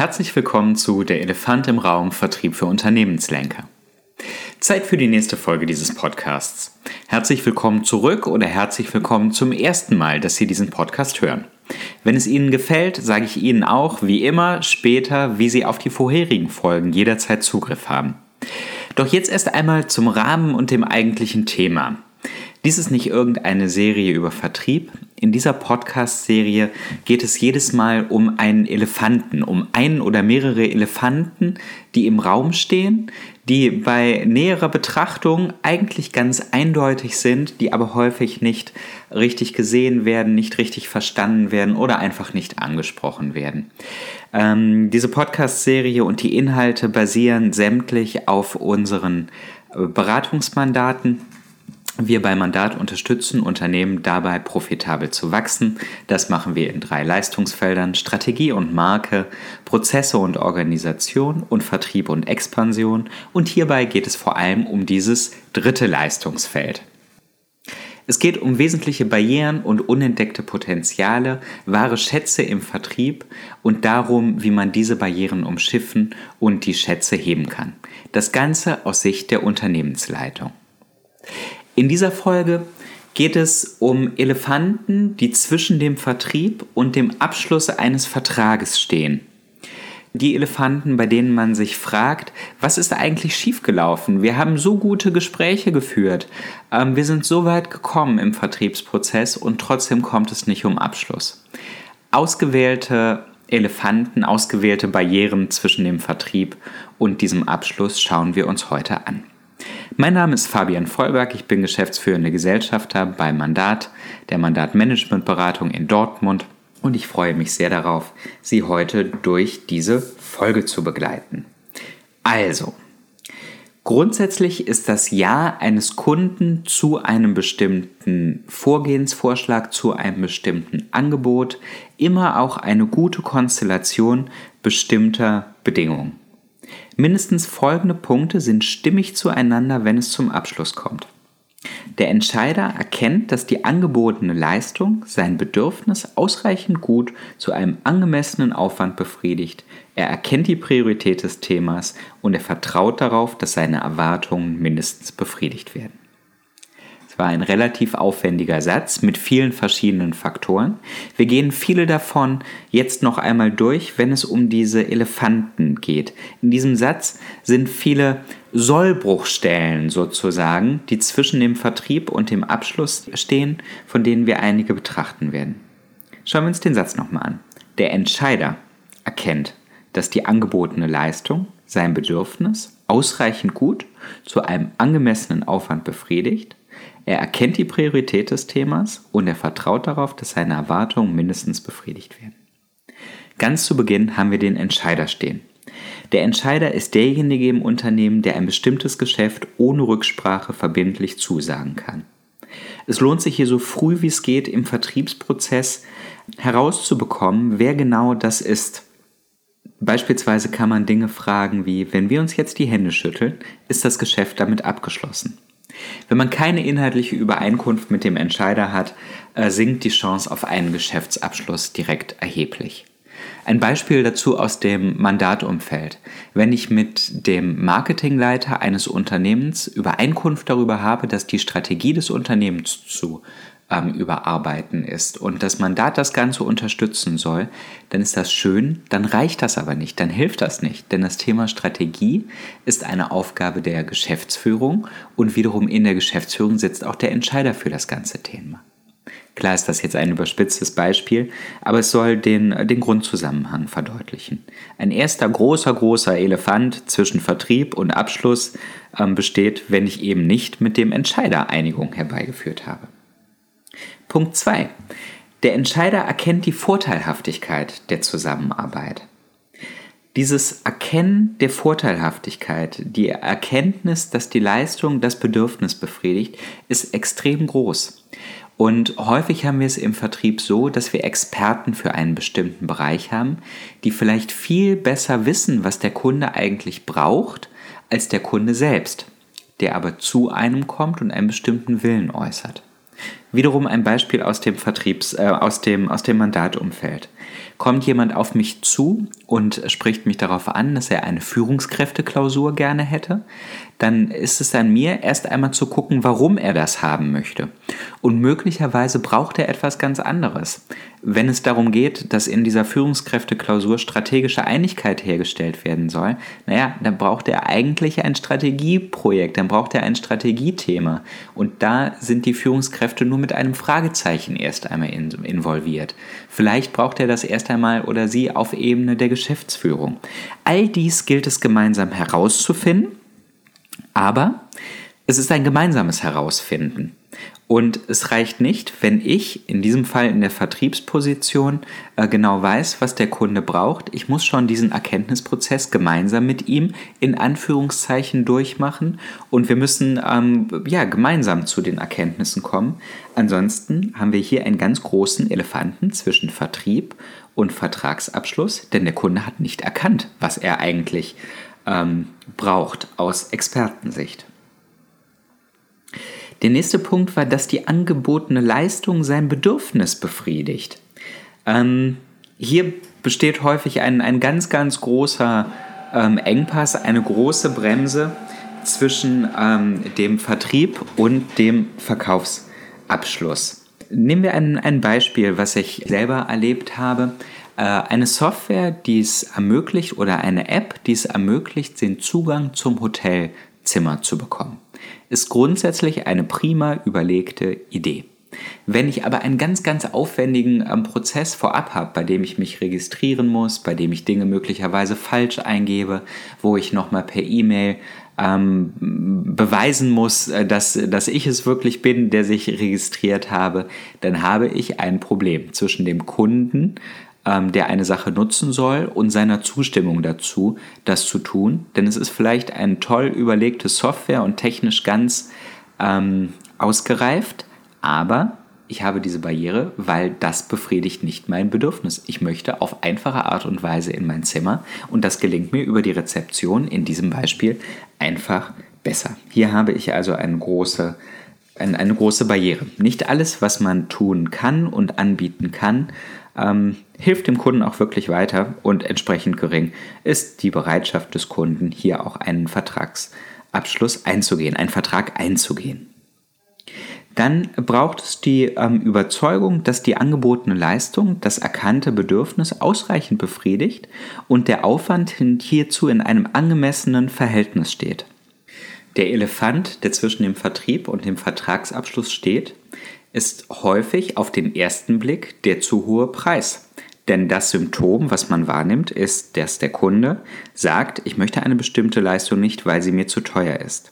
Herzlich willkommen zu Der Elefant im Raum Vertrieb für Unternehmenslenker. Zeit für die nächste Folge dieses Podcasts. Herzlich willkommen zurück oder herzlich willkommen zum ersten Mal, dass Sie diesen Podcast hören. Wenn es Ihnen gefällt, sage ich Ihnen auch, wie immer, später, wie Sie auf die vorherigen Folgen jederzeit Zugriff haben. Doch jetzt erst einmal zum Rahmen und dem eigentlichen Thema. Dies ist nicht irgendeine Serie über Vertrieb. In dieser Podcast-Serie geht es jedes Mal um einen Elefanten, um einen oder mehrere Elefanten, die im Raum stehen, die bei näherer Betrachtung eigentlich ganz eindeutig sind, die aber häufig nicht richtig gesehen werden, nicht richtig verstanden werden oder einfach nicht angesprochen werden. Ähm, diese Podcast-Serie und die Inhalte basieren sämtlich auf unseren äh, Beratungsmandaten wir bei Mandat unterstützen Unternehmen dabei, profitabel zu wachsen. Das machen wir in drei Leistungsfeldern: Strategie und Marke, Prozesse und Organisation und Vertrieb und Expansion. Und hierbei geht es vor allem um dieses dritte Leistungsfeld. Es geht um wesentliche Barrieren und unentdeckte Potenziale, wahre Schätze im Vertrieb und darum, wie man diese Barrieren umschiffen und die Schätze heben kann. Das Ganze aus Sicht der Unternehmensleitung. In dieser Folge geht es um Elefanten, die zwischen dem Vertrieb und dem Abschluss eines Vertrages stehen. Die Elefanten, bei denen man sich fragt, was ist eigentlich schiefgelaufen? Wir haben so gute Gespräche geführt, ähm, wir sind so weit gekommen im Vertriebsprozess und trotzdem kommt es nicht um Abschluss. Ausgewählte Elefanten, ausgewählte Barrieren zwischen dem Vertrieb und diesem Abschluss schauen wir uns heute an. Mein Name ist Fabian Vollberg, ich bin geschäftsführende Gesellschafter bei Mandat, der Mandatmanagementberatung in Dortmund und ich freue mich sehr darauf, Sie heute durch diese Folge zu begleiten. Also, grundsätzlich ist das Ja eines Kunden zu einem bestimmten Vorgehensvorschlag, zu einem bestimmten Angebot immer auch eine gute Konstellation bestimmter Bedingungen. Mindestens folgende Punkte sind stimmig zueinander, wenn es zum Abschluss kommt. Der Entscheider erkennt, dass die angebotene Leistung sein Bedürfnis ausreichend gut zu einem angemessenen Aufwand befriedigt. Er erkennt die Priorität des Themas und er vertraut darauf, dass seine Erwartungen mindestens befriedigt werden war ein relativ aufwendiger Satz mit vielen verschiedenen Faktoren. Wir gehen viele davon jetzt noch einmal durch, wenn es um diese Elefanten geht. In diesem Satz sind viele Sollbruchstellen sozusagen, die zwischen dem Vertrieb und dem Abschluss stehen, von denen wir einige betrachten werden. Schauen wir uns den Satz nochmal an. Der Entscheider erkennt, dass die angebotene Leistung sein Bedürfnis ausreichend gut zu einem angemessenen Aufwand befriedigt er erkennt die Priorität des Themas und er vertraut darauf, dass seine Erwartungen mindestens befriedigt werden. Ganz zu Beginn haben wir den Entscheider stehen. Der Entscheider ist derjenige im Unternehmen, der ein bestimmtes Geschäft ohne Rücksprache verbindlich zusagen kann. Es lohnt sich hier so früh wie es geht im Vertriebsprozess herauszubekommen, wer genau das ist. Beispielsweise kann man Dinge fragen wie, wenn wir uns jetzt die Hände schütteln, ist das Geschäft damit abgeschlossen? Wenn man keine inhaltliche Übereinkunft mit dem Entscheider hat, äh, sinkt die Chance auf einen Geschäftsabschluss direkt erheblich. Ein Beispiel dazu aus dem Mandatumfeld. Wenn ich mit dem Marketingleiter eines Unternehmens Übereinkunft darüber habe, dass die Strategie des Unternehmens zu ähm, überarbeiten ist und das Mandat das Ganze unterstützen soll, dann ist das schön, dann reicht das aber nicht, dann hilft das nicht, denn das Thema Strategie ist eine Aufgabe der Geschäftsführung und wiederum in der Geschäftsführung sitzt auch der Entscheider für das ganze Thema. Klar ist das jetzt ein überspitztes Beispiel, aber es soll den, den Grundzusammenhang verdeutlichen. Ein erster großer, großer Elefant zwischen Vertrieb und Abschluss ähm, besteht, wenn ich eben nicht mit dem Entscheider Einigung herbeigeführt habe. Punkt 2. Der Entscheider erkennt die Vorteilhaftigkeit der Zusammenarbeit. Dieses Erkennen der Vorteilhaftigkeit, die Erkenntnis, dass die Leistung das Bedürfnis befriedigt, ist extrem groß. Und häufig haben wir es im Vertrieb so, dass wir Experten für einen bestimmten Bereich haben, die vielleicht viel besser wissen, was der Kunde eigentlich braucht, als der Kunde selbst, der aber zu einem kommt und einen bestimmten Willen äußert. Wiederum ein Beispiel aus dem Vertriebs, äh, aus dem, aus dem Mandatumfeld. Kommt jemand auf mich zu und spricht mich darauf an, dass er eine Führungskräfteklausur gerne hätte, dann ist es an mir, erst einmal zu gucken, warum er das haben möchte. Und möglicherweise braucht er etwas ganz anderes. Wenn es darum geht, dass in dieser Führungskräfteklausur strategische Einigkeit hergestellt werden soll, naja, dann braucht er eigentlich ein Strategieprojekt, dann braucht er ein Strategiethema. Und da sind die Führungskräfte nur mit einem Fragezeichen erst einmal in, involviert. Vielleicht braucht er das erst einmal oder sie auf Ebene der Geschäftsführung. All dies gilt es gemeinsam herauszufinden, aber es ist ein gemeinsames Herausfinden. Und es reicht nicht, wenn ich in diesem Fall in der Vertriebsposition äh, genau weiß, was der Kunde braucht. Ich muss schon diesen Erkenntnisprozess gemeinsam mit ihm in Anführungszeichen durchmachen und wir müssen ähm, ja gemeinsam zu den Erkenntnissen kommen. Ansonsten haben wir hier einen ganz großen Elefanten zwischen Vertrieb und Vertragsabschluss, denn der Kunde hat nicht erkannt, was er eigentlich ähm, braucht aus Expertensicht. Der nächste Punkt war, dass die angebotene Leistung sein Bedürfnis befriedigt. Ähm, hier besteht häufig ein, ein ganz, ganz großer ähm, Engpass, eine große Bremse zwischen ähm, dem Vertrieb und dem Verkaufsabschluss. Nehmen wir ein, ein Beispiel, was ich selber erlebt habe. Äh, eine Software, die es ermöglicht oder eine App, die es ermöglicht, den Zugang zum Hotelzimmer zu bekommen ist grundsätzlich eine prima überlegte Idee. Wenn ich aber einen ganz, ganz aufwendigen ähm, Prozess vorab habe, bei dem ich mich registrieren muss, bei dem ich Dinge möglicherweise falsch eingebe, wo ich nochmal per E-Mail ähm, beweisen muss, äh, dass, dass ich es wirklich bin, der sich registriert habe, dann habe ich ein Problem zwischen dem Kunden ähm, der eine Sache nutzen soll und seiner Zustimmung dazu, das zu tun. Denn es ist vielleicht eine toll überlegte Software und technisch ganz ähm, ausgereift, aber ich habe diese Barriere, weil das befriedigt nicht mein Bedürfnis. Ich möchte auf einfache Art und Weise in mein Zimmer und das gelingt mir über die Rezeption in diesem Beispiel einfach besser. Hier habe ich also eine große, eine, eine große Barriere. Nicht alles, was man tun kann und anbieten kann, ähm, hilft dem Kunden auch wirklich weiter und entsprechend gering ist die Bereitschaft des Kunden, hier auch einen Vertragsabschluss einzugehen, einen Vertrag einzugehen. Dann braucht es die ähm, Überzeugung, dass die angebotene Leistung das erkannte Bedürfnis ausreichend befriedigt und der Aufwand hierzu in einem angemessenen Verhältnis steht. Der Elefant, der zwischen dem Vertrieb und dem Vertragsabschluss steht, ist häufig auf den ersten Blick der zu hohe Preis. Denn das Symptom, was man wahrnimmt, ist, dass der Kunde sagt, ich möchte eine bestimmte Leistung nicht, weil sie mir zu teuer ist.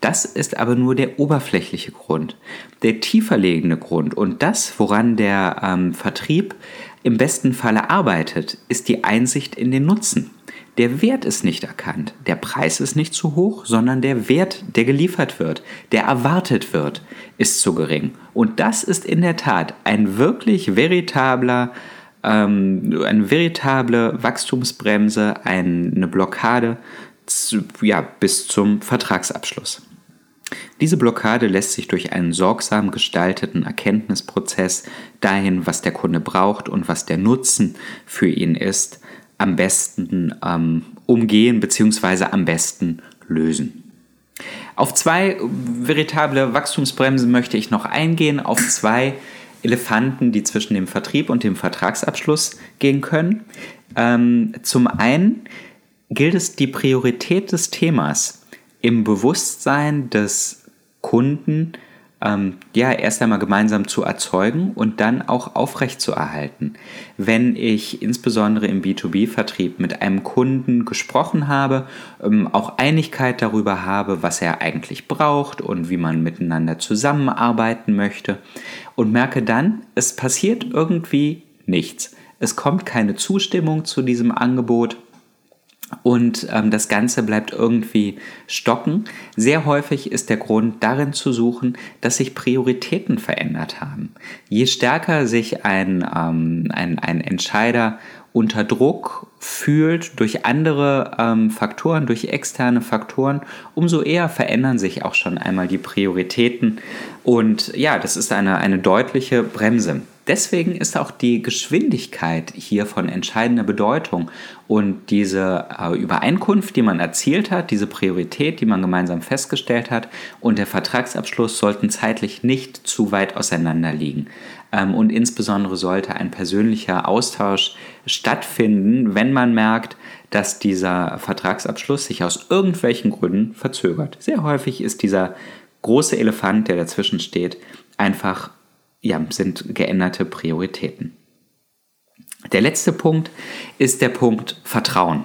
Das ist aber nur der oberflächliche Grund. Der tieferlegende Grund und das, woran der ähm, Vertrieb im besten Falle arbeitet, ist die Einsicht in den Nutzen. Der Wert ist nicht erkannt. Der Preis ist nicht zu hoch, sondern der Wert, der geliefert wird, der erwartet wird, ist zu gering. Und das ist in der Tat ein wirklich veritabler, ähm, eine veritable Wachstumsbremse, eine Blockade zu, ja, bis zum Vertragsabschluss. Diese Blockade lässt sich durch einen sorgsam gestalteten Erkenntnisprozess dahin, was der Kunde braucht und was der Nutzen für ihn ist, am besten ähm, umgehen bzw. am besten lösen. Auf zwei veritable Wachstumsbremsen möchte ich noch eingehen, auf zwei Elefanten, die zwischen dem Vertrieb und dem Vertragsabschluss gehen können. Ähm, zum einen gilt es, die Priorität des Themas im Bewusstsein des Kunden ähm, ja, erst einmal gemeinsam zu erzeugen und dann auch aufrecht zu erhalten. Wenn ich insbesondere im B2B-Vertrieb mit einem Kunden gesprochen habe, ähm, auch Einigkeit darüber habe, was er eigentlich braucht und wie man miteinander zusammenarbeiten möchte und merke dann, es passiert irgendwie nichts. Es kommt keine Zustimmung zu diesem Angebot und ähm, das Ganze bleibt irgendwie stocken. Sehr häufig ist der Grund darin zu suchen, dass sich Prioritäten verändert haben. Je stärker sich ein, ähm, ein, ein Entscheider unter Druck fühlt durch andere ähm, Faktoren, durch externe Faktoren, umso eher verändern sich auch schon einmal die Prioritäten. Und ja, das ist eine, eine deutliche Bremse. Deswegen ist auch die Geschwindigkeit hier von entscheidender Bedeutung und diese äh, Übereinkunft, die man erzielt hat, diese Priorität, die man gemeinsam festgestellt hat und der Vertragsabschluss sollten zeitlich nicht zu weit auseinander liegen. Ähm, und insbesondere sollte ein persönlicher Austausch stattfinden, wenn man merkt, dass dieser Vertragsabschluss sich aus irgendwelchen Gründen verzögert. Sehr häufig ist dieser große Elefant, der dazwischen steht, einfach, ja, sind geänderte Prioritäten. Der letzte Punkt ist der Punkt Vertrauen.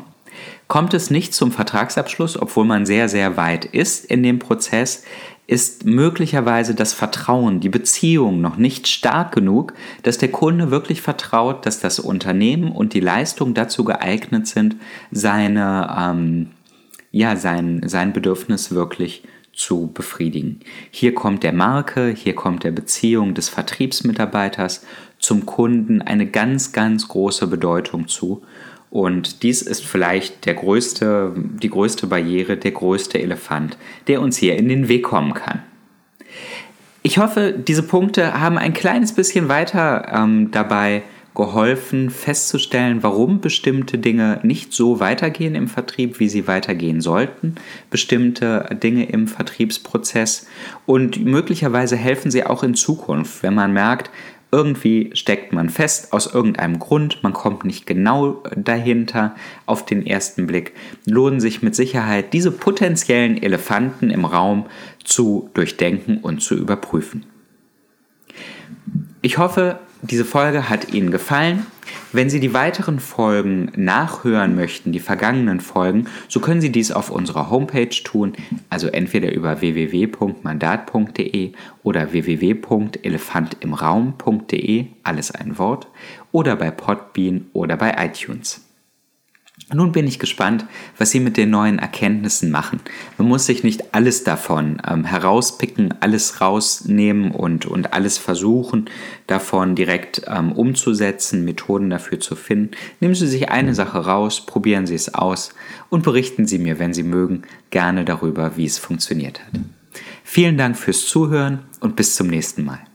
Kommt es nicht zum Vertragsabschluss, obwohl man sehr, sehr weit ist in dem Prozess, ist möglicherweise das Vertrauen, die Beziehung noch nicht stark genug, dass der Kunde wirklich vertraut, dass das Unternehmen und die Leistung dazu geeignet sind, seine, ähm, ja, sein, sein Bedürfnis wirklich zu befriedigen. Hier kommt der Marke, hier kommt der Beziehung des Vertriebsmitarbeiters zum Kunden eine ganz, ganz große Bedeutung zu. Und dies ist vielleicht der größte, die größte Barriere, der größte Elefant, der uns hier in den Weg kommen kann. Ich hoffe, diese Punkte haben ein kleines bisschen weiter ähm, dabei geholfen, festzustellen, warum bestimmte Dinge nicht so weitergehen im Vertrieb, wie sie weitergehen sollten, bestimmte Dinge im Vertriebsprozess. Und möglicherweise helfen sie auch in Zukunft, wenn man merkt, irgendwie steckt man fest aus irgendeinem Grund, man kommt nicht genau dahinter auf den ersten Blick, lohnen sich mit Sicherheit diese potenziellen Elefanten im Raum zu durchdenken und zu überprüfen. Ich hoffe, diese Folge hat Ihnen gefallen. Wenn Sie die weiteren Folgen nachhören möchten, die vergangenen Folgen, so können Sie dies auf unserer Homepage tun, also entweder über www.mandat.de oder www.elefantimraum.de, alles ein Wort, oder bei Podbean oder bei iTunes. Nun bin ich gespannt, was Sie mit den neuen Erkenntnissen machen. Man muss sich nicht alles davon ähm, herauspicken, alles rausnehmen und, und alles versuchen, davon direkt ähm, umzusetzen, Methoden dafür zu finden. Nehmen Sie sich eine Sache raus, probieren Sie es aus und berichten Sie mir, wenn Sie mögen, gerne darüber, wie es funktioniert hat. Vielen Dank fürs Zuhören und bis zum nächsten Mal.